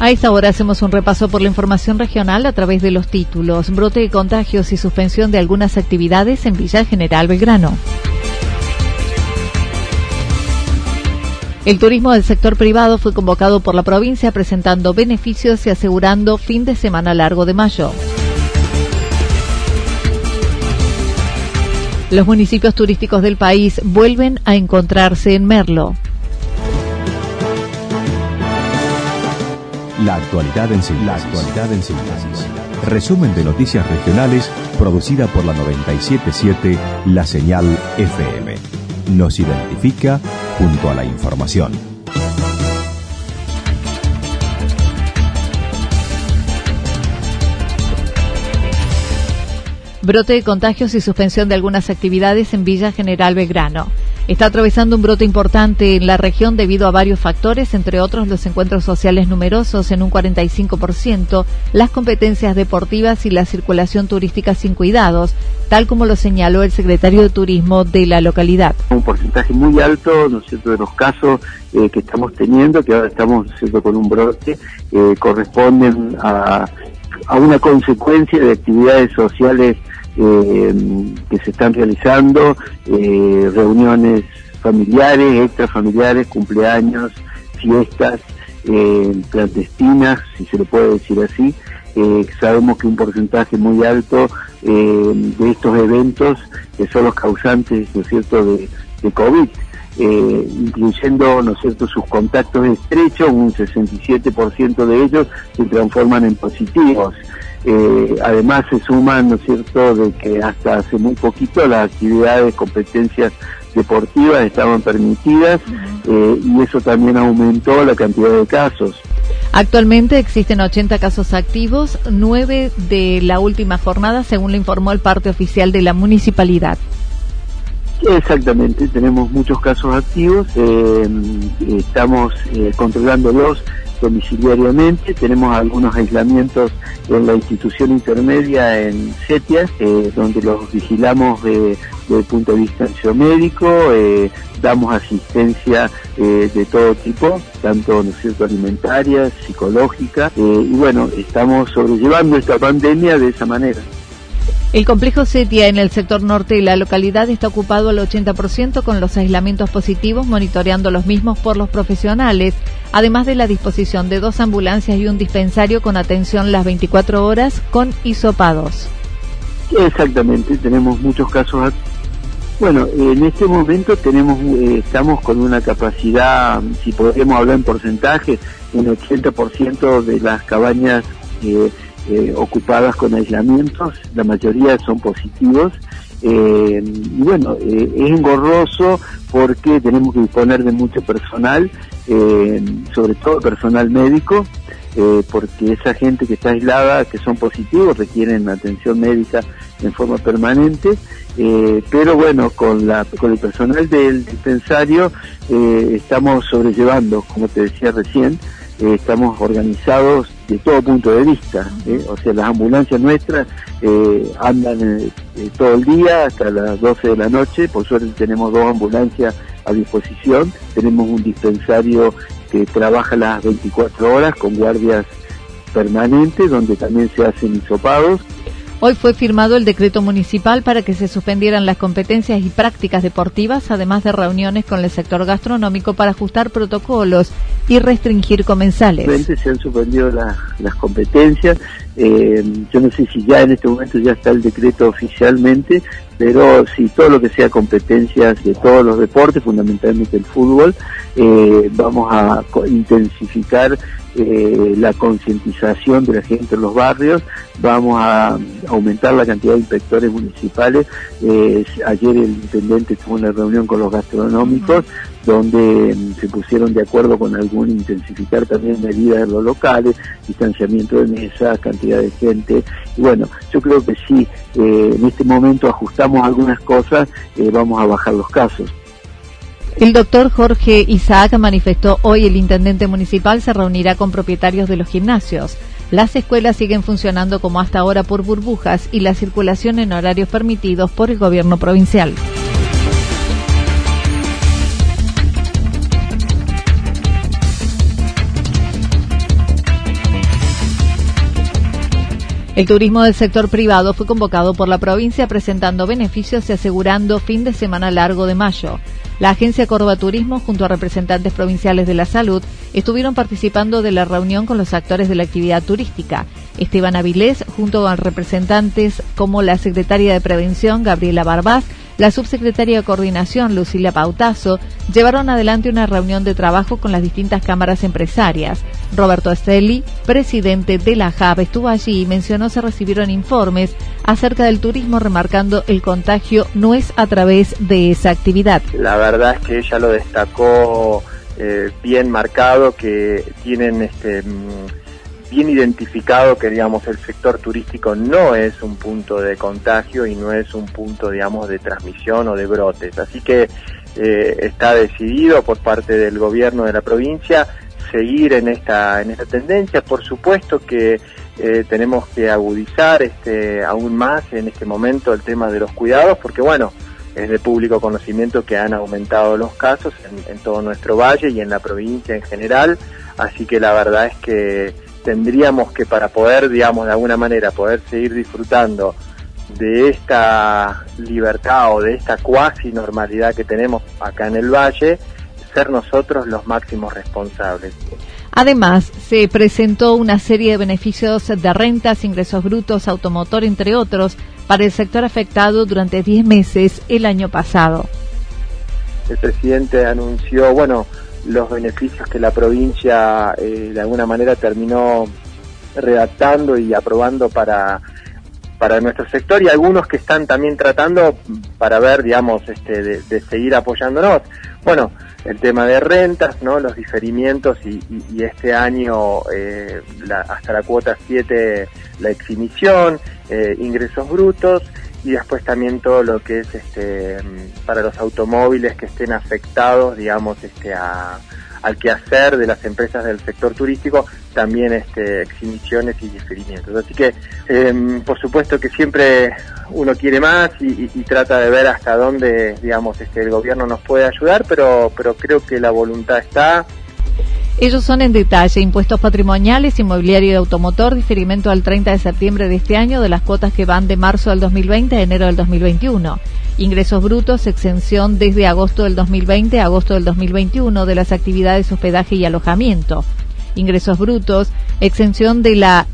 A esta hora hacemos un repaso por la información regional a través de los títulos, brote de contagios y suspensión de algunas actividades en Villa General Belgrano. El turismo del sector privado fue convocado por la provincia presentando beneficios y asegurando fin de semana largo de mayo. Los municipios turísticos del país vuelven a encontrarse en Merlo. La actualidad en síntesis. Resumen de noticias regionales producida por la 977 La Señal FM. Nos identifica junto a la información. Brote de contagios y suspensión de algunas actividades en Villa General Belgrano. Está atravesando un brote importante en la región debido a varios factores, entre otros los encuentros sociales numerosos en un 45%, las competencias deportivas y la circulación turística sin cuidados, tal como lo señaló el secretario de Turismo de la localidad. Un porcentaje muy alto, ¿no es cierto?, de los casos eh, que estamos teniendo, que ahora estamos, ¿no con un brote, eh, corresponden a una consecuencia de actividades sociales eh, que se están realizando, eh, reuniones familiares, extrafamiliares, cumpleaños, fiestas eh, clandestinas, si se le puede decir así. sabemos que un porcentaje muy alto de estos eventos que son los causantes, ¿no es cierto?, de, COVID. incluyendo, ¿no cierto?, sus contactos estrechos, un 67% de ellos se transforman en positivos. Eh, además se suman, ¿no es cierto?, de que hasta hace muy poquito las actividades, competencias deportivas estaban permitidas eh, y eso también aumentó la cantidad de casos. Actualmente existen 80 casos activos, 9 de la última jornada, según lo informó el parte oficial de la municipalidad. Exactamente, tenemos muchos casos activos, eh, estamos controlándolos domiciliariamente, tenemos algunos aislamientos en la institución intermedia en Setias, eh, donde los vigilamos desde el punto de vista médico, eh, damos asistencia eh, de todo tipo, tanto ¿no cierto? alimentaria, psicológica, y bueno, estamos sobrellevando esta pandemia de esa manera. El complejo Setia en el sector norte de la localidad está ocupado al 80% con los aislamientos positivos, monitoreando los mismos por los profesionales, además de la disposición de dos ambulancias y un dispensario con atención las 24 horas con hisopados. Exactamente, tenemos muchos casos. Bueno, en este momento tenemos, eh, estamos con una capacidad, si podemos hablar en porcentaje, un 80% de las cabañas eh, eh, ocupadas con aislamientos, la mayoría son positivos. Eh, y bueno, eh, es engorroso porque tenemos que disponer de mucho personal, sobre todo personal médico, porque esa gente que está aislada, que son positivos, requieren atención médica en forma permanente, pero bueno, con, la, con el personal del dispensario estamos sobrellevando, como te decía recién, estamos organizados de todo punto de vista. ¿eh? O sea, las ambulancias nuestras eh, andan eh, todo el día hasta las 12 de la noche. Por suerte tenemos dos ambulancias a disposición. Tenemos un dispensario que trabaja las 24 horas con guardias permanentes donde también se hacen hisopados. Hoy fue firmado el decreto municipal para que se suspendieran las competencias y prácticas deportivas, además de reuniones con el sector gastronómico para ajustar protocolos y restringir comensales. Se han suspendido las competencias. Eh, yo no sé si ya en este momento ya está el decreto oficialmente, pero si todo lo que sea competencias de todos los deportes, fundamentalmente el fútbol, eh, vamos a intensificar eh, la concientización de la gente en los barrios, vamos a aumentar la cantidad de inspectores municipales. Eh, ayer el intendente tuvo una reunión con los gastronómicos donde mm, se pusieron de acuerdo con algún intensificar también medidas en los locales, distanciamiento de mesas, cantidad de gente. Y bueno, yo creo que sí, eh, en este momento ajustamos algunas cosas, vamos a bajar los casos. El doctor Jorge Isaac manifestó hoy el intendente municipal se reunirá con propietarios de los gimnasios. Las escuelas siguen funcionando como hasta ahora por burbujas y la circulación en horarios permitidos por el gobierno provincial. El turismo del sector privado fue convocado por la provincia presentando beneficios y asegurando fin de semana largo de mayo. La Agencia Córdoba Turismo, junto a representantes provinciales de la salud, estuvieron participando de la reunión con los actores de la actividad turística. Esteban Avilés, junto a representantes como la secretaria de Prevención, Gabriela Barbás, la subsecretaria de Coordinación, Lucila Pautazo, llevaron adelante una reunión de trabajo con las distintas cámaras empresarias. Roberto Estelli, presidente de la JAB, estuvo allí y mencionó se recibieron informes acerca del turismo remarcando el contagio no es a través de esa actividad. La verdad es que ella lo destacó eh, bien marcado, que tienen este mm, bien identificado que digamos el sector turístico no es un punto de contagio y no es un punto digamos de transmisión o de brotes así que eh, está decidido por parte del gobierno de la provincia seguir en esta en esta tendencia. Por supuesto que eh, tenemos que agudizar este aún más en este momento el tema de los cuidados porque bueno es de público conocimiento que han aumentado los casos en, en todo nuestro valle y en la provincia en general. Así que la verdad es que tendríamos que para poder, digamos, de alguna manera poder seguir disfrutando de esta libertad o de esta cuasi normalidad que tenemos acá en el valle, ser nosotros los máximos responsables. Además, se presentó una serie de beneficios de rentas, ingresos brutos, automotor, entre otros, para el sector afectado durante 10 meses el año pasado. El presidente anunció, bueno, los beneficios que la provincia eh, de alguna manera terminó redactando y aprobando para para nuestro sector y algunos que están también tratando para ver, digamos, este, de, seguir apoyándonos. Bueno, el tema de rentas, ¿no? Los diferimientos y, este año eh, hasta la cuota 7 la exhibición, eh, ingresos brutos y después también todo lo que es este para los automóviles que estén afectados digamos este a, al quehacer de las empresas del sector turístico también este exhibiciones y diferimientos así que em, por supuesto que siempre uno quiere más y, y, trata de ver hasta dónde digamos este el gobierno nos puede ayudar pero pero creo que la voluntad está ellos son en detalle impuestos patrimoniales, inmobiliario y automotor, diferimento al 30 de septiembre de este año de las cuotas que van de marzo del 2020 a enero del 2021. Ingresos brutos, exención desde agosto del 2020 a agosto del 2021 de las actividades hospedaje y alojamiento. Ingresos brutos, exención de la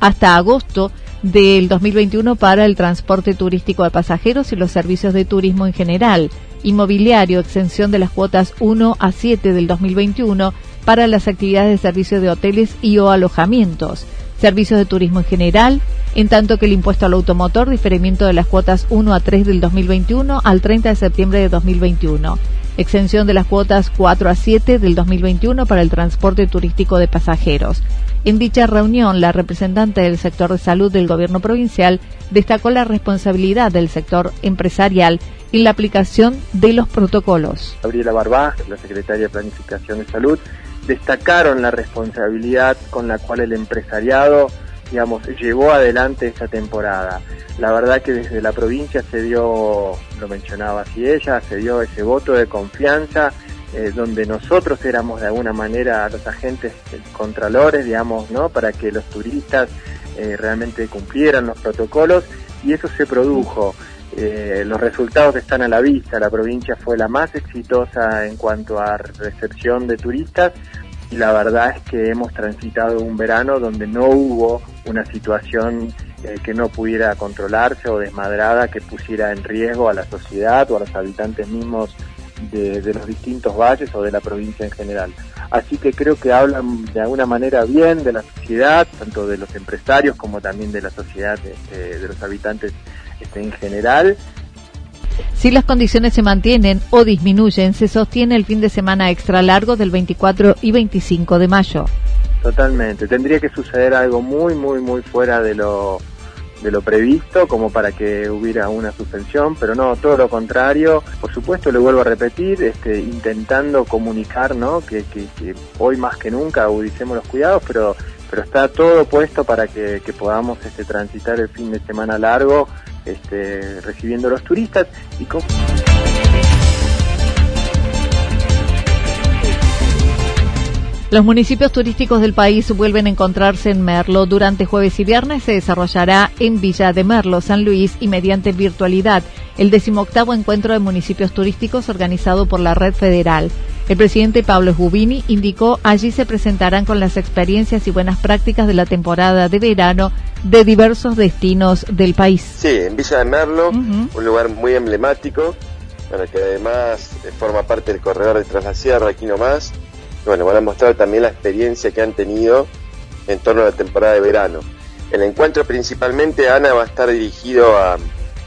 hasta agosto del 2021 para el transporte turístico de pasajeros y los servicios de turismo en general. Inmobiliario, exención de las cuotas 1 a 7 del 2021 para las actividades de servicio de hoteles y o alojamientos, servicios de turismo en general, en tanto que el impuesto al automotor, diferimiento de las cuotas 1 a 3 del 2021 al 30 de septiembre de 2021, exención de las cuotas 4 a 7 del 2021 para el transporte turístico de pasajeros. En dicha reunión, la representante del sector de salud del gobierno provincial destacó la responsabilidad del sector empresarial en la aplicación de los protocolos. Gabriela Barbá, la secretaria de Planificación de Salud, destacaron la responsabilidad con la cual el empresariado, digamos, llevó adelante esta temporada. La verdad que desde la provincia se dio, lo mencionaba así ella, se dio ese voto de confianza eh, donde nosotros éramos de alguna manera los agentes contralores, digamos, ¿no? Para que los turistas eh, realmente cumplieran los protocolos y eso se produjo. Eh, los resultados están a la vista, la provincia fue la más exitosa en cuanto a recepción de turistas y la verdad es que hemos transitado un verano donde no hubo una situación que no pudiera controlarse o desmadrada que pusiera en riesgo a la sociedad o a los habitantes mismos de, los distintos valles o de la provincia en general. Así que creo que hablan de alguna manera bien de la sociedad, tanto de los empresarios como también de la sociedad, este, de los habitantes en general. Si las condiciones se mantienen o disminuyen, se sostiene el fin de semana extra largo del 24 y 25 de mayo. Totalmente. Tendría que suceder algo muy, muy, muy fuera de lo de lo previsto como para que hubiera una suspensión, pero no, todo lo contrario. Por supuesto, le vuelvo a repetir, este, intentando comunicar ¿no? que, hoy más que nunca agudicemos los cuidados, pero, pero está todo puesto para que, podamos este, transitar el fin de semana largo este, recibiendo a los turistas y con... Los municipios turísticos del país vuelven a encontrarse en Merlo. Durante jueves y viernes se desarrollará en Villa de Merlo, San Luis y mediante virtualidad el decimoctavo encuentro de municipios turísticos organizado por la Red Federal. El presidente Pablo Gubini indicó allí se presentarán con las experiencias y buenas prácticas de la temporada de verano de diversos destinos del país. Sí, en Villa de Merlo, un lugar muy emblemático, bueno, que además forma parte del corredor de Tras la Sierra, aquí nomás bueno, van a mostrar también la experiencia que han tenido en torno a la temporada de verano. El encuentro principalmente, Ana, va a estar dirigido a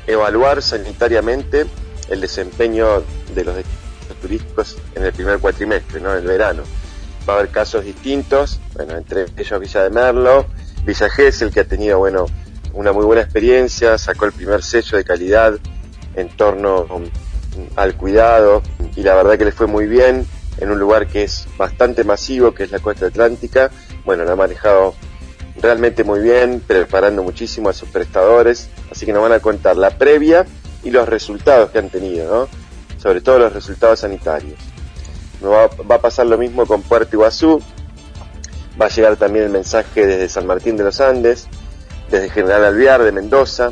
evaluar sanitariamente el desempeño de los turísticos en el primer cuatrimestre, ¿no? el verano. Va a haber casos distintos, bueno, entre ellos Villa de Merlo, Villa Gesell, que ha tenido, bueno, una muy buena experiencia, sacó el primer sello de calidad en torno al cuidado y la verdad que le fue muy bien en un lugar que es bastante masivo, que es la costa atlántica. Bueno, lo ha manejado realmente muy bien, preparando muchísimo a sus prestadores, así que nos van a contar la previa y los resultados que han tenido, ¿no? Sobre todo los resultados sanitarios. Va, va a pasar lo mismo con Puerto Iguazú, va a llegar también el mensaje desde San Martín de los Andes, desde General Alvear de Mendoza,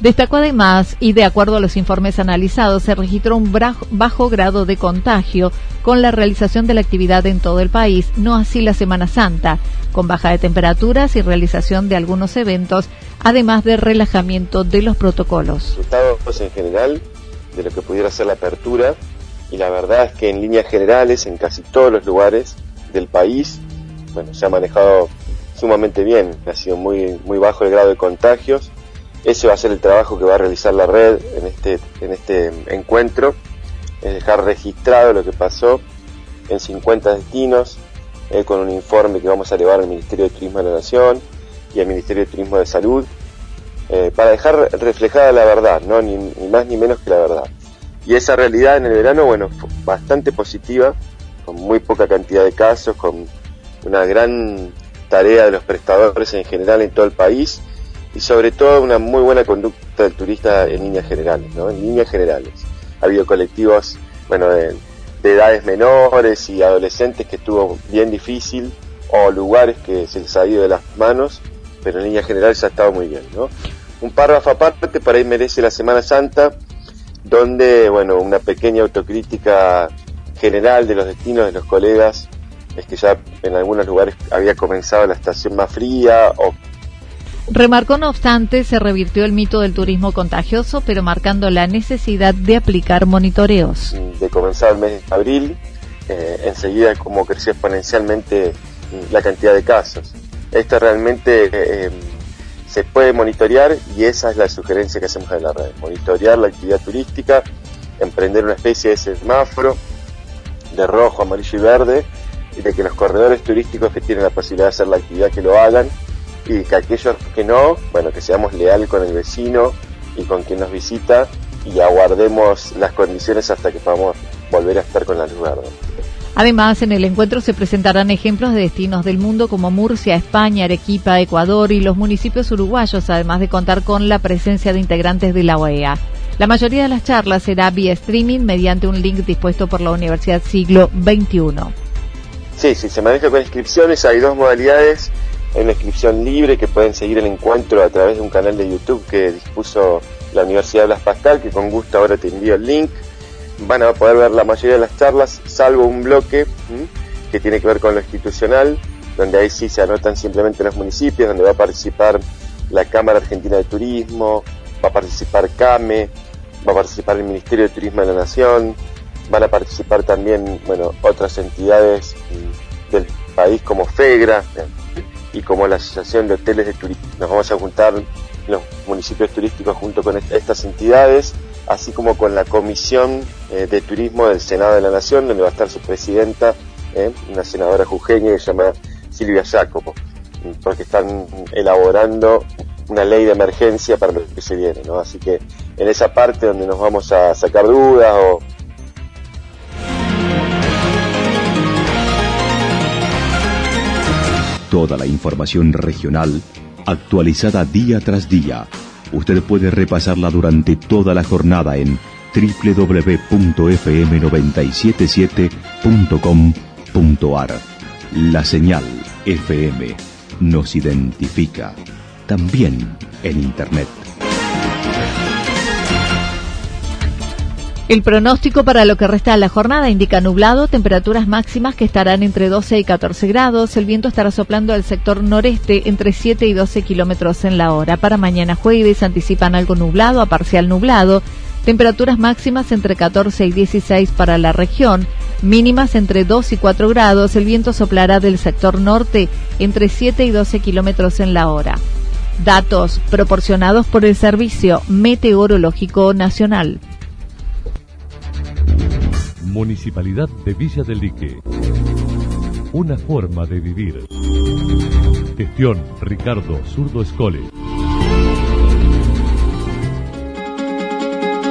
Destacó además, y de acuerdo a los informes analizados, se registró un bajo grado de contagio con la realización de la actividad en todo el país, no así la Semana Santa, con baja de temperaturas y realización de algunos eventos, además de relajamiento de los protocolos. Resultados en general de lo que pudiera ser la apertura, y la verdad es que en líneas generales, en casi todos los lugares del país, bueno, se ha manejado sumamente bien, ha sido muy, muy bajo el grado de contagios. Ese va a ser el trabajo que va a realizar la red en este, en este encuentro, es dejar registrado lo que pasó en 50 destinos, eh, con un informe que vamos a llevar al Ministerio de Turismo de la Nación y al Ministerio de Turismo de Salud, eh, para dejar reflejada la verdad, ¿no? Ni, más ni menos que la verdad. Y esa realidad en el verano, bueno, fue bastante positiva, con muy poca cantidad de casos, con una gran tarea de los prestadores en general en todo el país y sobre todo una muy buena conducta del turista en líneas generales, ¿no? En líneas generales. Ha habido colectivos, bueno, de, edades menores y adolescentes que estuvo bien difícil o lugares que se les ha ido de las manos, pero en líneas generales ha estado muy bien, ¿no? Un párrafo aparte para ahí merece la Semana Santa, donde, bueno, una pequeña autocrítica general de los destinos de los colegas es que ya en algunos lugares había comenzado la estación más fría o Remarcó, no obstante, se revirtió el mito del turismo contagioso, pero marcando la necesidad de aplicar monitoreos. De comenzar el mes de abril, eh, enseguida como creció exponencialmente la cantidad de casos. Esto realmente eh, se puede monitorear y esa es la sugerencia que hacemos en la red. Monitorear la actividad turística, emprender una especie de semáforo de rojo, amarillo y verde y de que los corredores turísticos que tienen la posibilidad de hacer la actividad que lo hagan y que aquellos que no, bueno, que seamos leales con el vecino y con quien nos visita y aguardemos las condiciones hasta que podamos volver a estar con la luz verde. Además, en el encuentro se presentarán ejemplos de destinos del mundo como Murcia, España, Arequipa, Ecuador y los municipios uruguayos, además de contar con la presencia de integrantes de la OEA. La mayoría de las charlas será vía streaming mediante un link dispuesto por la Universidad Siglo XXI. Sí, sí, se maneja con inscripciones, hay dos modalidades. Hay una inscripción libre que pueden seguir el encuentro a través de un canal de YouTube que dispuso la Universidad de Blas Pascal, que con gusto ahora te envío el link. Van a poder ver la mayoría de las charlas, salvo un bloque que tiene que ver con lo institucional, donde ahí sí se anotan simplemente los municipios, donde va a participar la Cámara Argentina de Turismo, va a participar CAME, va a participar el Ministerio de Turismo de la Nación, van a participar también, bueno, otras entidades mm, del país como FEGRA y como la Asociación de Hoteles de Turismo. Nos vamos a juntar los municipios turísticos junto con estas entidades, así como con la Comisión eh, de Turismo del Senado de la Nación, donde va a estar su presidenta, eh, una senadora jujeña que se llama Silvia Jacopo, porque están elaborando una ley de emergencia para lo que se viene, ¿no? Así que en esa parte donde nos vamos a sacar dudas o Toda la información regional actualizada día tras día. Usted puede repasarla durante toda la jornada en www.fm977.com.ar. La señal FM nos identifica también en Internet. El pronóstico para lo que resta de la jornada indica nublado, temperaturas máximas que estarán entre 12 y 14 grados. El viento estará soplando al sector noreste entre 7 y 12 kilómetros en la hora. Para mañana jueves anticipan algo nublado a parcial nublado. Temperaturas máximas entre 14 y 16 para la región, mínimas entre 2 y 4 grados. El viento soplará del sector norte entre 7 y 12 kilómetros en la hora. Datos proporcionados por el Servicio Meteorológico Nacional. Municipalidad de Villa del Lique. Una forma de vivir. Gestión Ricardo Zurdo Escole.